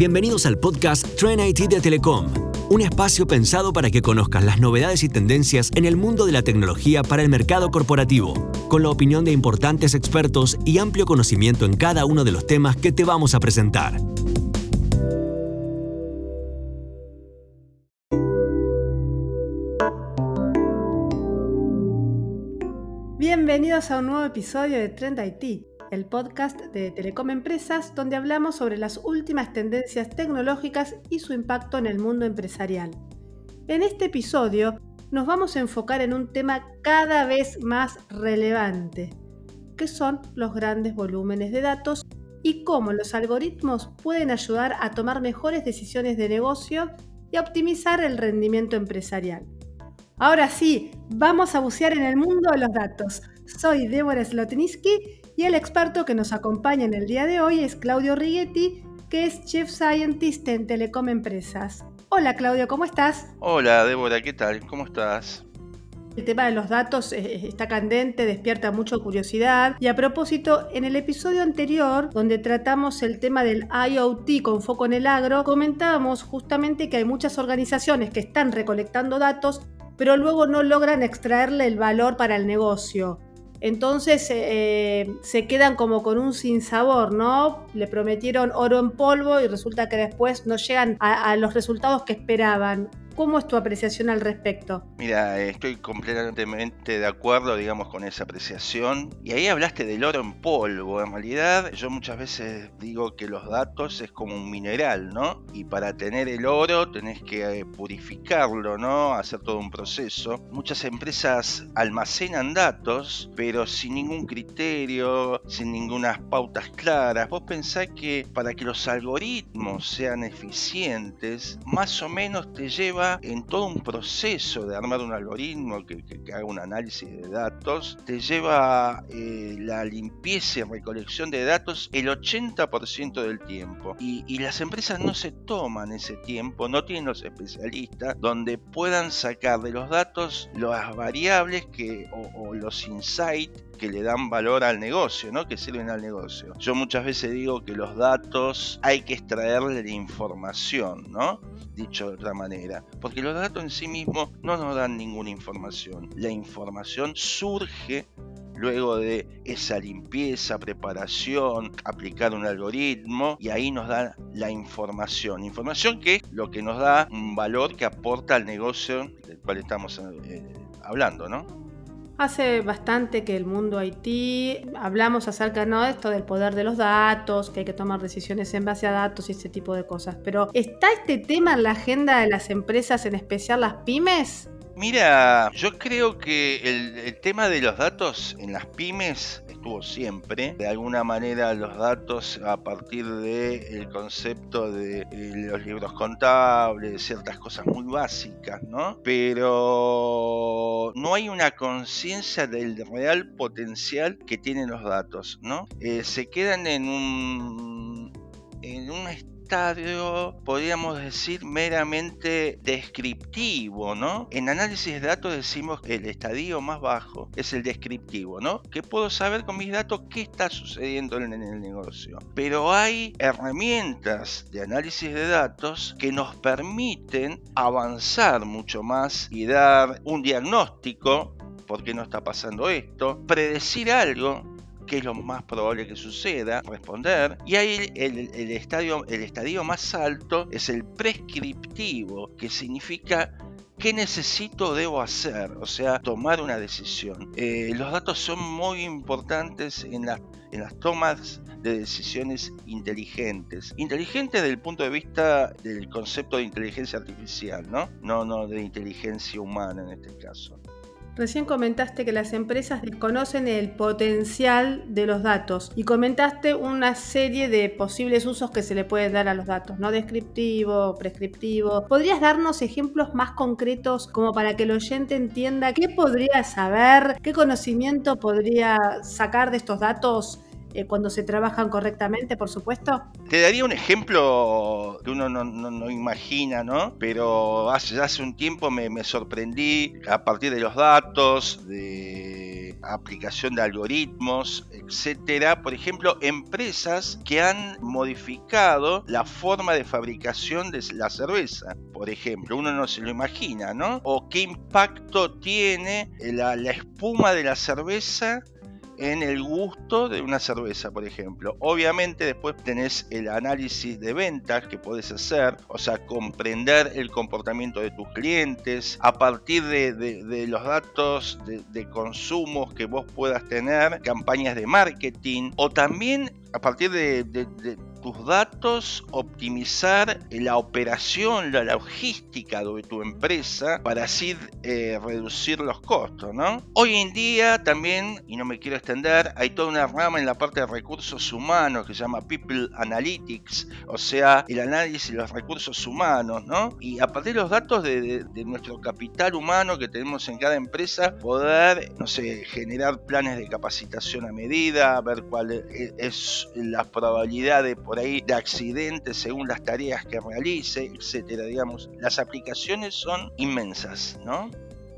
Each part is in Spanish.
Bienvenidos al podcast Trend IT de Telecom, un espacio pensado para que conozcas las novedades y tendencias en el mundo de la tecnología para el mercado corporativo, con la opinión de importantes expertos y amplio conocimiento en cada uno de los temas que te vamos a presentar. Bienvenidos a un nuevo episodio de Trend IT el podcast de Telecom Empresas, donde hablamos sobre las últimas tendencias tecnológicas y su impacto en el mundo empresarial. En este episodio nos vamos a enfocar en un tema cada vez más relevante, que son los grandes volúmenes de datos y cómo los algoritmos pueden ayudar a tomar mejores decisiones de negocio y a optimizar el rendimiento empresarial. Ahora sí, vamos a bucear en el mundo de los datos. Soy Débora Slotniski y el experto que nos acompaña en el día de hoy es Claudio Righetti, que es Chief Scientist en Telecom Empresas. Hola Claudio, ¿cómo estás? Hola Débora, ¿qué tal? ¿Cómo estás? El tema de los datos eh, está candente, despierta mucha curiosidad. Y a propósito, en el episodio anterior, donde tratamos el tema del IoT con foco en el agro, comentábamos justamente que hay muchas organizaciones que están recolectando datos, pero luego no logran extraerle el valor para el negocio. Entonces eh, se quedan como con un sinsabor, ¿no? Le prometieron oro en polvo y resulta que después no llegan a los resultados que esperaban. ¿Cómo es tu apreciación al respecto? Mira, estoy completamente de acuerdo, digamos, con esa apreciación. Y ahí hablaste del oro en polvo. En realidad, yo muchas veces digo que los datos es como un mineral, ¿no? Y para tener el oro tenés que eh, purificarlo, ¿no? Hacer todo un proceso. Muchas empresas almacenan datos, pero sin ningún criterio, sin ninguna pautas claras. Vos pensás que para que los algoritmos sean eficientes, más o menos te lleva en todo un proceso de armar un algoritmo que, haga un análisis de datos, te lleva eh, la limpieza y recolección de datos el 80% del tiempo. Y, las empresas no se toman ese tiempo, no tienen los especialistas donde puedan sacar de los datos las variables que, o, los insights que le dan valor al negocio, ¿no? que sirven al negocio. Yo muchas veces digo que los datos hay que extraerle la información, ¿no? dicho de otra manera porque los datos en sí mismos no nos dan ninguna información. La información surge luego de esa limpieza, preparación, aplicar un algoritmo y ahí nos da la información. Información que es lo que nos da un valor que aporta al negocio del cual estamos eh, hablando, ¿no? Hace bastante que el mundo Haití hablamos acerca ¿no? de esto del poder de los datos, que hay que tomar decisiones en base a datos y ese tipo de cosas. Pero ¿está este tema en la agenda de las empresas, en especial las pymes? Mira, yo creo que el, tema de los datos en las pymes estuvo siempre. De alguna manera los datos a partir del concepto de eh, los libros contables, ciertas cosas muy básicas, ¿no? Pero no hay una conciencia del real potencial que tienen los datos, ¿no? Eh, se quedan en un en un estadio, podríamos decir, meramente descriptivo, ¿no? En análisis de datos decimos que el estadio más bajo es el descriptivo, ¿no? Que puedo saber con mis datos qué está sucediendo en el negocio. Pero hay herramientas de análisis de datos que nos permiten avanzar mucho más y dar un diagnóstico por qué no está pasando esto, predecir algo qué es lo más probable que suceda, responder. Y ahí el, estadio, el estadio más alto es el prescriptivo, que significa ¿Qué necesito o debo hacer? O sea, tomar una decisión. Eh, los datos son muy importantes en, en las tomas de decisiones inteligentes. Inteligentes desde el punto de vista del concepto de inteligencia artificial, ¿no? No, no de inteligencia humana en este caso. Recién comentaste que las empresas desconocen el potencial de los datos y comentaste una serie de posibles usos que se le pueden dar a los datos, ¿no? Descriptivo, prescriptivo. ¿Podrías darnos ejemplos más concretos como para que el oyente entienda qué podría saber, qué conocimiento podría sacar de estos datos eh, cuando se trabajan correctamente, por supuesto? Te daría un ejemplo que uno no, imagina, ¿no? Pero hace, hace un tiempo me, sorprendí a partir de los datos, de aplicación de algoritmos, etcétera. Por ejemplo, empresas que han modificado la forma de fabricación de la cerveza. Por ejemplo, uno no se lo imagina, ¿no? O qué impacto tiene la espuma de la cerveza en el gusto de una cerveza, por ejemplo. Obviamente después tenés el análisis de ventas que podés hacer, o sea, comprender el comportamiento de tus clientes a partir de, los datos de, consumo que vos puedas tener, campañas de marketing o también a partir de, tus datos, optimizar la operación, la logística de tu empresa para así eh, reducir los costos, ¿no? Hoy en día también, y no me quiero extender, hay toda una rama en la parte de recursos humanos que se llama People Analytics, o sea, el análisis de los recursos humanos, ¿no? Y a partir de los datos de, nuestro capital humano que tenemos en cada empresa, poder, no sé, generar planes de capacitación a medida, ver cuál e, es la probabilidad de por ahí de accidentes según las tareas que realice, etcétera. Digamos, las aplicaciones son inmensas, ¿no?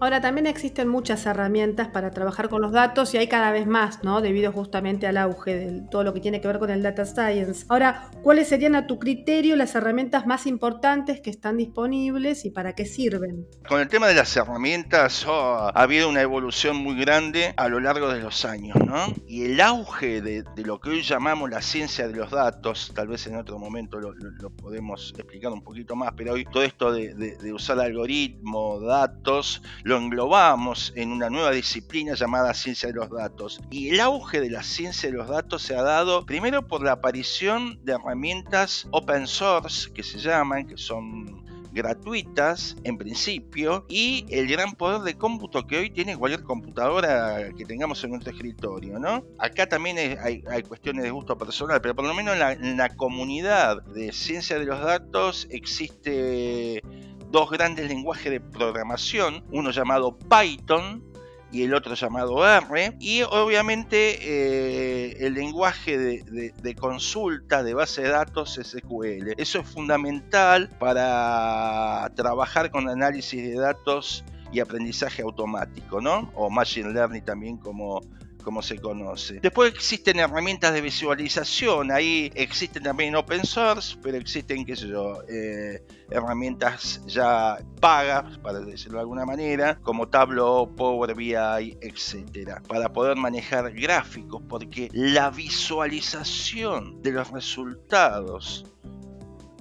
Ahora también existen muchas herramientas para trabajar con los datos y hay cada vez más, ¿no? Debido justamente al auge de todo lo que tiene que ver con el data science. Ahora, ¿cuáles serían a tu criterio las herramientas más importantes que están disponibles y para qué sirven? Con el tema de las herramientas oh, ha habido una evolución muy grande a lo largo de los años, ¿no? Y el auge de, lo que hoy llamamos la ciencia de los datos, tal vez en otro momento lo, podemos explicar un poquito más, pero hoy todo esto de, de usar algoritmos, datos, lo englobamos en una nueva disciplina llamada ciencia de los datos. Y el auge de la ciencia de los datos se ha dado primero por la aparición de herramientas open source que se llaman, que son gratuitas en principio y el gran poder de cómputo que hoy tiene cualquier computadora que tengamos en nuestro escritorio, ¿no? Acá también hay, cuestiones de gusto personal, pero por lo menos en la comunidad de ciencia de los datos existe dos grandes lenguajes de programación, uno llamado Python y el otro llamado R, y obviamente eh, el lenguaje de, consulta de base de datos SQL. Eso es fundamental para trabajar con análisis de datos y aprendizaje automático, ¿no? O Machine Learning también como como se conoce. Después existen herramientas de visualización, ahí existen también open source, pero existen, qué sé eh, herramientas ya pagas, para decirlo de alguna manera, como Tableau, Power BI, etcétera, para poder manejar gráficos, porque la visualización de los resultados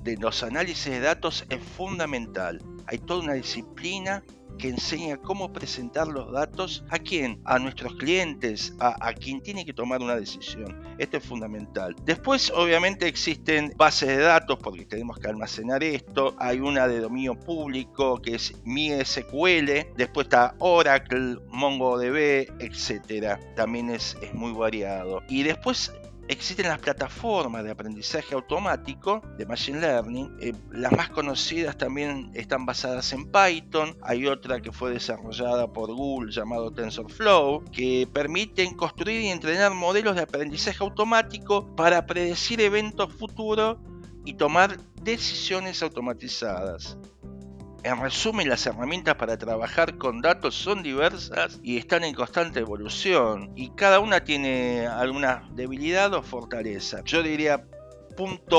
de los análisis de datos es fundamental. Hay toda una disciplina que enseña cómo presentar los datos a quién, a nuestros clientes, a, quien tiene que tomar una decisión. Esto es fundamental. Después, obviamente, existen bases de datos porque tenemos que almacenar esto. Hay una de dominio público que es MySQL. Después está Oracle, MongoDB, etcétera. También es, es muy variado. Y después Existen las plataformas de aprendizaje automático de Machine Learning. Eh, las más conocidas también están basadas en Python. Hay otra que fue desarrollada por Google llamado TensorFlow, que permiten construir y entrenar modelos de aprendizaje automático para predecir eventos futuros y tomar decisiones automatizadas. En resumen, las herramientas para trabajar con datos son diversas y están en constante evolución y cada una tiene alguna debilidad o fortaleza. Yo diría punto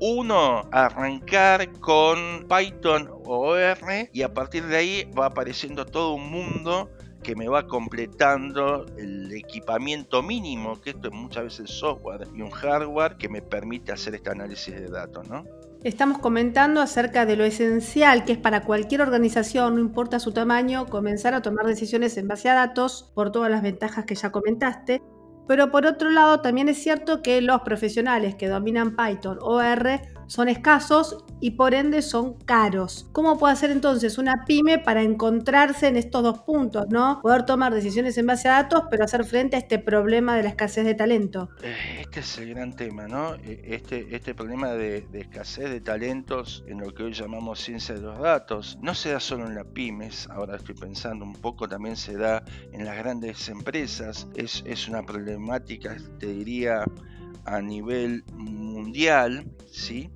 1, arrancar con Python o R y a partir de ahí va apareciendo todo un mundo que me va completando el equipamiento mínimo, que esto es muchas veces software y un hardware que me permite hacer este análisis de datos, ¿no? Estamos comentando acerca de lo esencial que es para cualquier organización, no importa su tamaño, comenzar a tomar decisiones en base a datos por todas las ventajas que ya comentaste. Pero por otro lado, también es cierto que los profesionales que dominan Python o R son escasos y por ende son caros. ¿Cómo puede hacer entonces una pyme para encontrarse en estos dos puntos, ¿no? Poder tomar decisiones en base a datos, pero hacer frente a este problema de la escasez de talento. Eh, este es el gran tema, ¿no? E, este, este problema de, escasez de talentos en lo que hoy llamamos ciencia de los datos, no se da solo en las pymes, ahora estoy pensando un poco, también se da en las grandes empresas, es, es una problemática, te diría, a nivel mundial, ¿sí?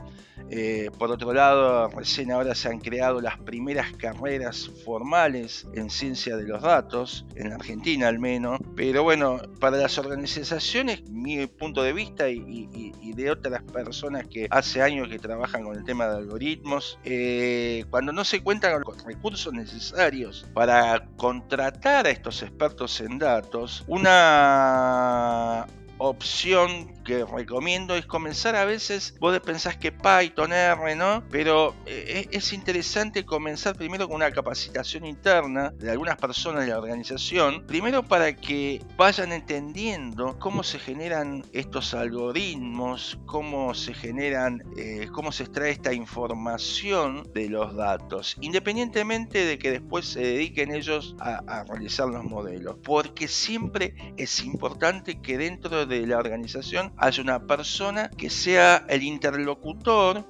Eh, por otro lado, recién ahora se han creado las primeras carreras formales en ciencia de los datos, en Argentina al menos. Pero bueno, para las organizaciones, mi punto de vista y, de otras personas que hace años que trabajan con el tema de algoritmos, eh, cuando no se cuentan con los recursos necesarios para contratar a estos expertos en datos, una opción que recomiendo es comenzar a veces, vos pensás que Python, R, ¿no? Pero eh, es interesante comenzar primero con una capacitación interna de algunas personas de la organización, primero para que vayan entendiendo cómo se generan estos algoritmos, cómo se generan, eh, cómo se extrae esta información de los datos, independientemente de que después se dediquen ellos a, a realizar los modelos, porque siempre es importante que dentro de la organización hay una persona que sea el interlocutor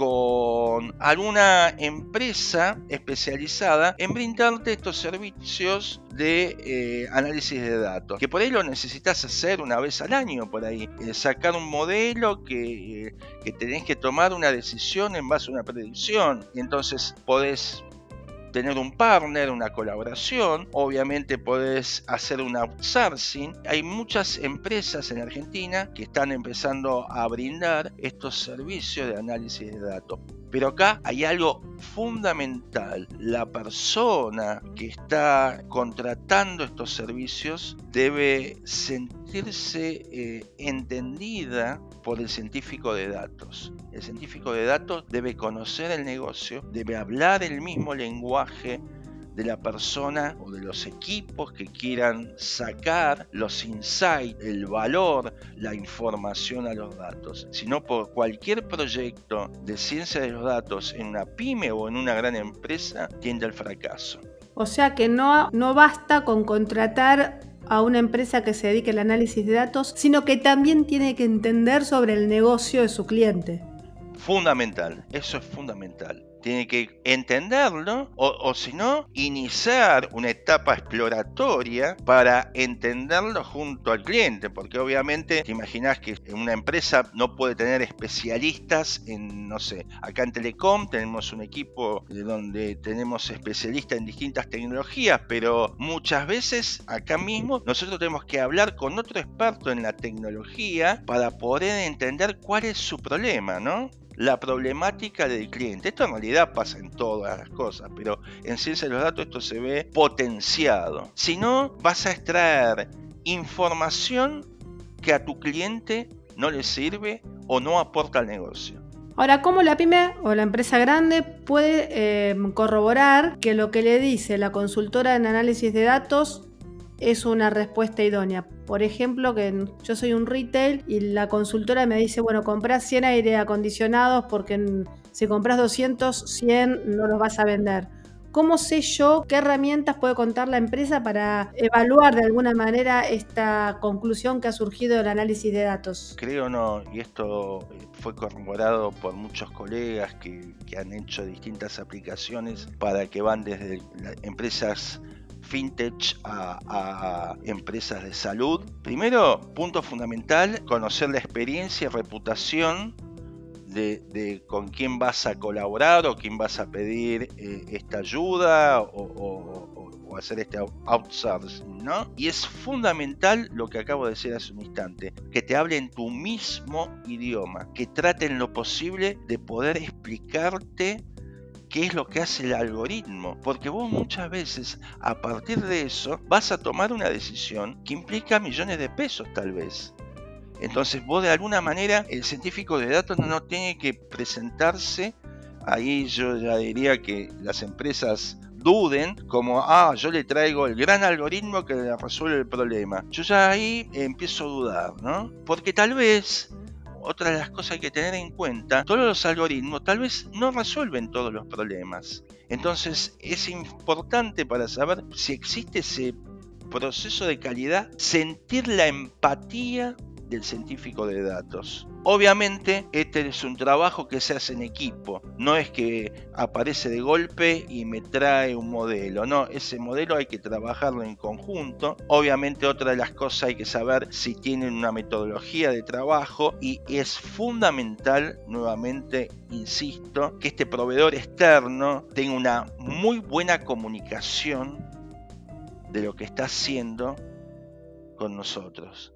con alguna empresa especializada en brindarte estos servicios de eh, análisis de datos, que por ahí lo necesitas hacer una vez al año, por ahí, eh, sacar un modelo que, eh, que tenés que tomar una decisión en base a una predicción, entonces podés tener un partner, una colaboración. Obviamente podés hacer un outsourcing. Hay muchas empresas en Argentina que están empezando a brindar estos servicios de análisis de datos. Pero acá hay algo fundamental. La persona que está contratando estos servicios debe sentirse eh, entendida por el científico de datos. El científico de datos debe conocer el negocio, debe hablar el mismo lenguaje de la persona o de los equipos que quieran sacar los insights, el valor, la información a los datos, sino por cualquier proyecto de ciencia de los datos en una pyme o en una gran empresa tiende al fracaso. O sea que no, no basta con contratar a una empresa que se dedique al análisis de datos, sino que también tiene que entender sobre el negocio de su cliente. Fundamental, eso es fundamental tiene que entenderlo o, si no, iniciar una etapa exploratoria para entenderlo junto al cliente, porque obviamente te imaginas que una empresa no puede tener especialistas en, no sé, acá en Telecom tenemos un equipo donde tenemos especialistas en distintas tecnologías, pero muchas veces acá mismo nosotros tenemos que hablar con otro experto en la tecnología para poder entender cuál es su problema, ¿no? La problemática del cliente. Esto en realidad pasa en todas las cosas, pero en ciencia de los datos esto se ve potenciado. Si no, vas a extraer información que a tu cliente no le sirve o no aporta al negocio. Ahora, ¿cómo la pyme o la empresa grande puede eh, corroborar que lo que le dice la consultora en análisis de datos es una respuesta idónea. Por ejemplo, que yo soy un retail y la consultora me dice, bueno, compras 100 aire acondicionados porque si compras 200, 100 no los vas a vender. ¿Cómo sé yo qué herramientas puede contar la empresa para evaluar de alguna manera esta conclusión que ha surgido del análisis de datos? Creo no, y esto fue corroborado por muchos colegas que, que han hecho distintas aplicaciones para que van desde empresas fintech a, empresas de salud. Primero, punto fundamental, conocer la experiencia y reputación de, con quién vas a colaborar o quién vas a pedir eh, esta ayuda o, hacer este outsourcing, ¿no? Y es fundamental lo que acabo de decir hace un instante, que te hablen tu mismo idioma, que traten lo posible de poder explicarte qué es lo que hace el algoritmo, porque vos muchas veces a partir de eso vas a tomar una decisión que implica millones de pesos tal vez. Entonces vos de alguna manera, el científico de datos no tiene que presentarse, ahí yo ya diría que las empresas duden como, ah, yo le traigo el gran algoritmo que resuelve el problema. Yo ya ahí empiezo a dudar, ¿no? Porque tal vez otra de las cosas que hay que tener en cuenta, todos los algoritmos tal vez no resuelven todos los problemas. Entonces es importante para saber si existe ese proceso de calidad, sentir la empatía del científico de datos. Obviamente, este es un trabajo que se hace en equipo, no es que aparece de golpe y me trae un modelo, no, ese modelo hay que trabajarlo en conjunto. Obviamente, otra de las cosas hay que saber si tienen una metodología de trabajo y es fundamental, nuevamente insisto, que este proveedor externo tenga una muy buena comunicación de lo que está haciendo con nosotros.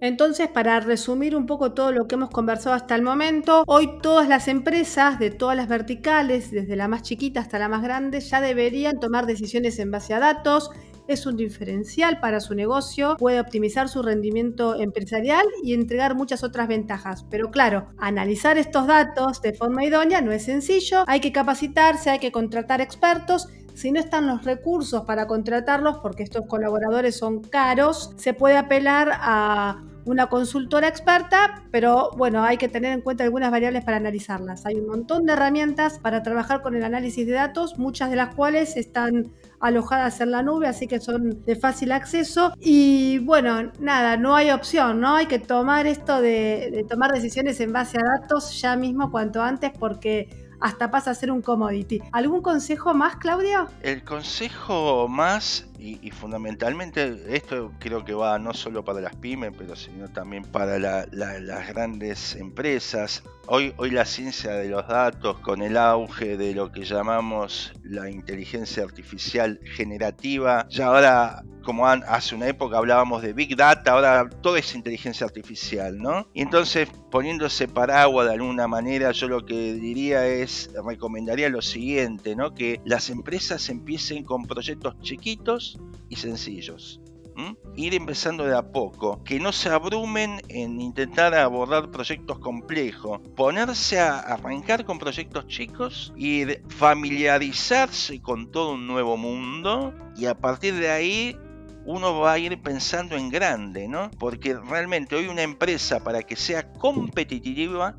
Entonces, para resumir un poco todo lo que hemos conversado hasta el momento, hoy todas las empresas de todas las verticales, desde la más chiquita hasta la más grande, ya deberían tomar decisiones en base a datos. Es un diferencial para su negocio, puede optimizar su rendimiento empresarial y entregar muchas otras ventajas. Pero claro, analizar estos datos de forma idónea no es sencillo, hay que capacitarse, hay que contratar expertos si no están los recursos para contratarlos, porque estos colaboradores son caros, se puede apelar a una consultora experta, pero bueno, hay que tener en cuenta algunas variables para analizarlas. Hay un montón de herramientas para trabajar con el análisis de datos, muchas de las cuales están alojadas en la nube, así que son de fácil acceso. Y bueno, nada, no hay opción, ¿no? Hay que tomar esto de, tomar decisiones en base a datos ya mismo cuanto antes porque hasta pasa a ser un commodity. ¿Algún consejo más, Claudio? El consejo más, y, fundamentalmente esto creo que va no solo para las pymes, pero sino también para las grandes empresas. Hoy, hoy la ciencia de los datos, con el auge de lo que llamamos la inteligencia artificial generativa, ya ahora como hace una época hablábamos de Big Data, ahora todo es inteligencia artificial, ¿no? Y entonces, poniéndose paraguas de alguna manera, yo lo que diría es, recomendaría lo siguiente, ¿no? Que las empresas empiecen con proyectos chiquitos y sencillos. Ir empezando de a poco, que no se abrumen en intentar abordar proyectos complejos, ponerse a arrancar con proyectos chicos y familiarizarse con todo un nuevo mundo y a partir de ahí uno va a ir pensando en grande, ¿no? Porque realmente hoy una empresa para que sea competitiva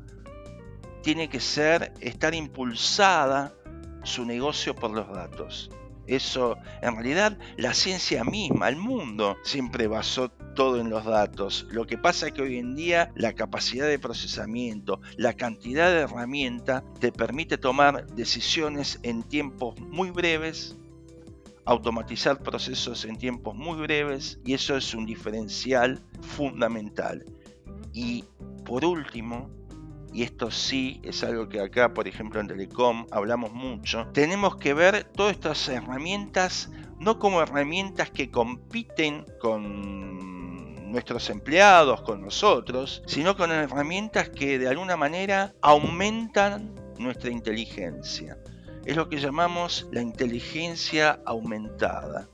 tiene que ser estar impulsada su negocio por los datos. Eso, en realidad, la ciencia misma, el mundo, siempre basó todo en los datos. Lo que pasa es que hoy en día la capacidad de procesamiento, la cantidad de herramientas te permite tomar decisiones en tiempos muy breves automatizar procesos en tiempos muy breves y eso es un diferencial fundamental. Y por último, y esto sí es algo que acá, por ejemplo, en Telecom hablamos mucho, tenemos que ver todas estas herramientas no como herramientas que compiten con nuestros empleados, con nosotros, sino con herramientas que de alguna manera aumentan nuestra inteligencia es lo que llamamos la inteligencia aumentada.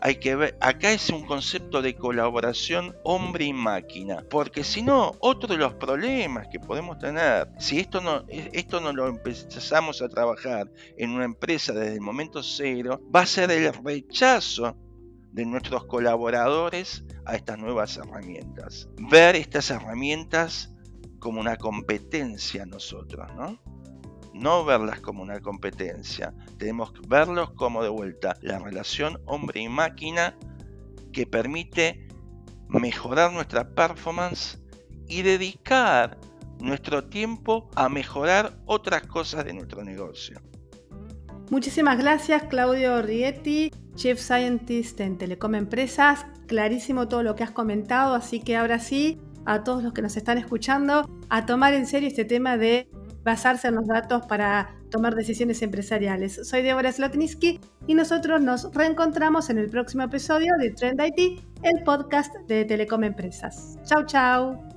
Hay que ver, acá es un concepto de colaboración hombre y máquina, porque si no, otro de los problemas que podemos tener, si esto no, esto no lo empezamos a trabajar en una empresa desde el momento cero, va a ser el rechazo de nuestros colaboradores a estas nuevas herramientas. Ver estas herramientas como una competencia nosotros, ¿no? No verlas como una competencia, tenemos que verlos como de vuelta la relación hombre y máquina que permite mejorar nuestra performance y dedicar nuestro tiempo a mejorar otras cosas de nuestro negocio. Muchísimas gracias Claudio Rietti, Chief Scientist en Telecom Empresas. Clarísimo todo lo que has comentado, así que ahora sí, a todos los que nos están escuchando, a tomar en serio este tema de basarse en los datos para tomar decisiones empresariales. Soy Débora Slotniski y nosotros nos reencontramos en el próximo episodio de Trend IT, el podcast de Telecom Empresas. Chau, chau.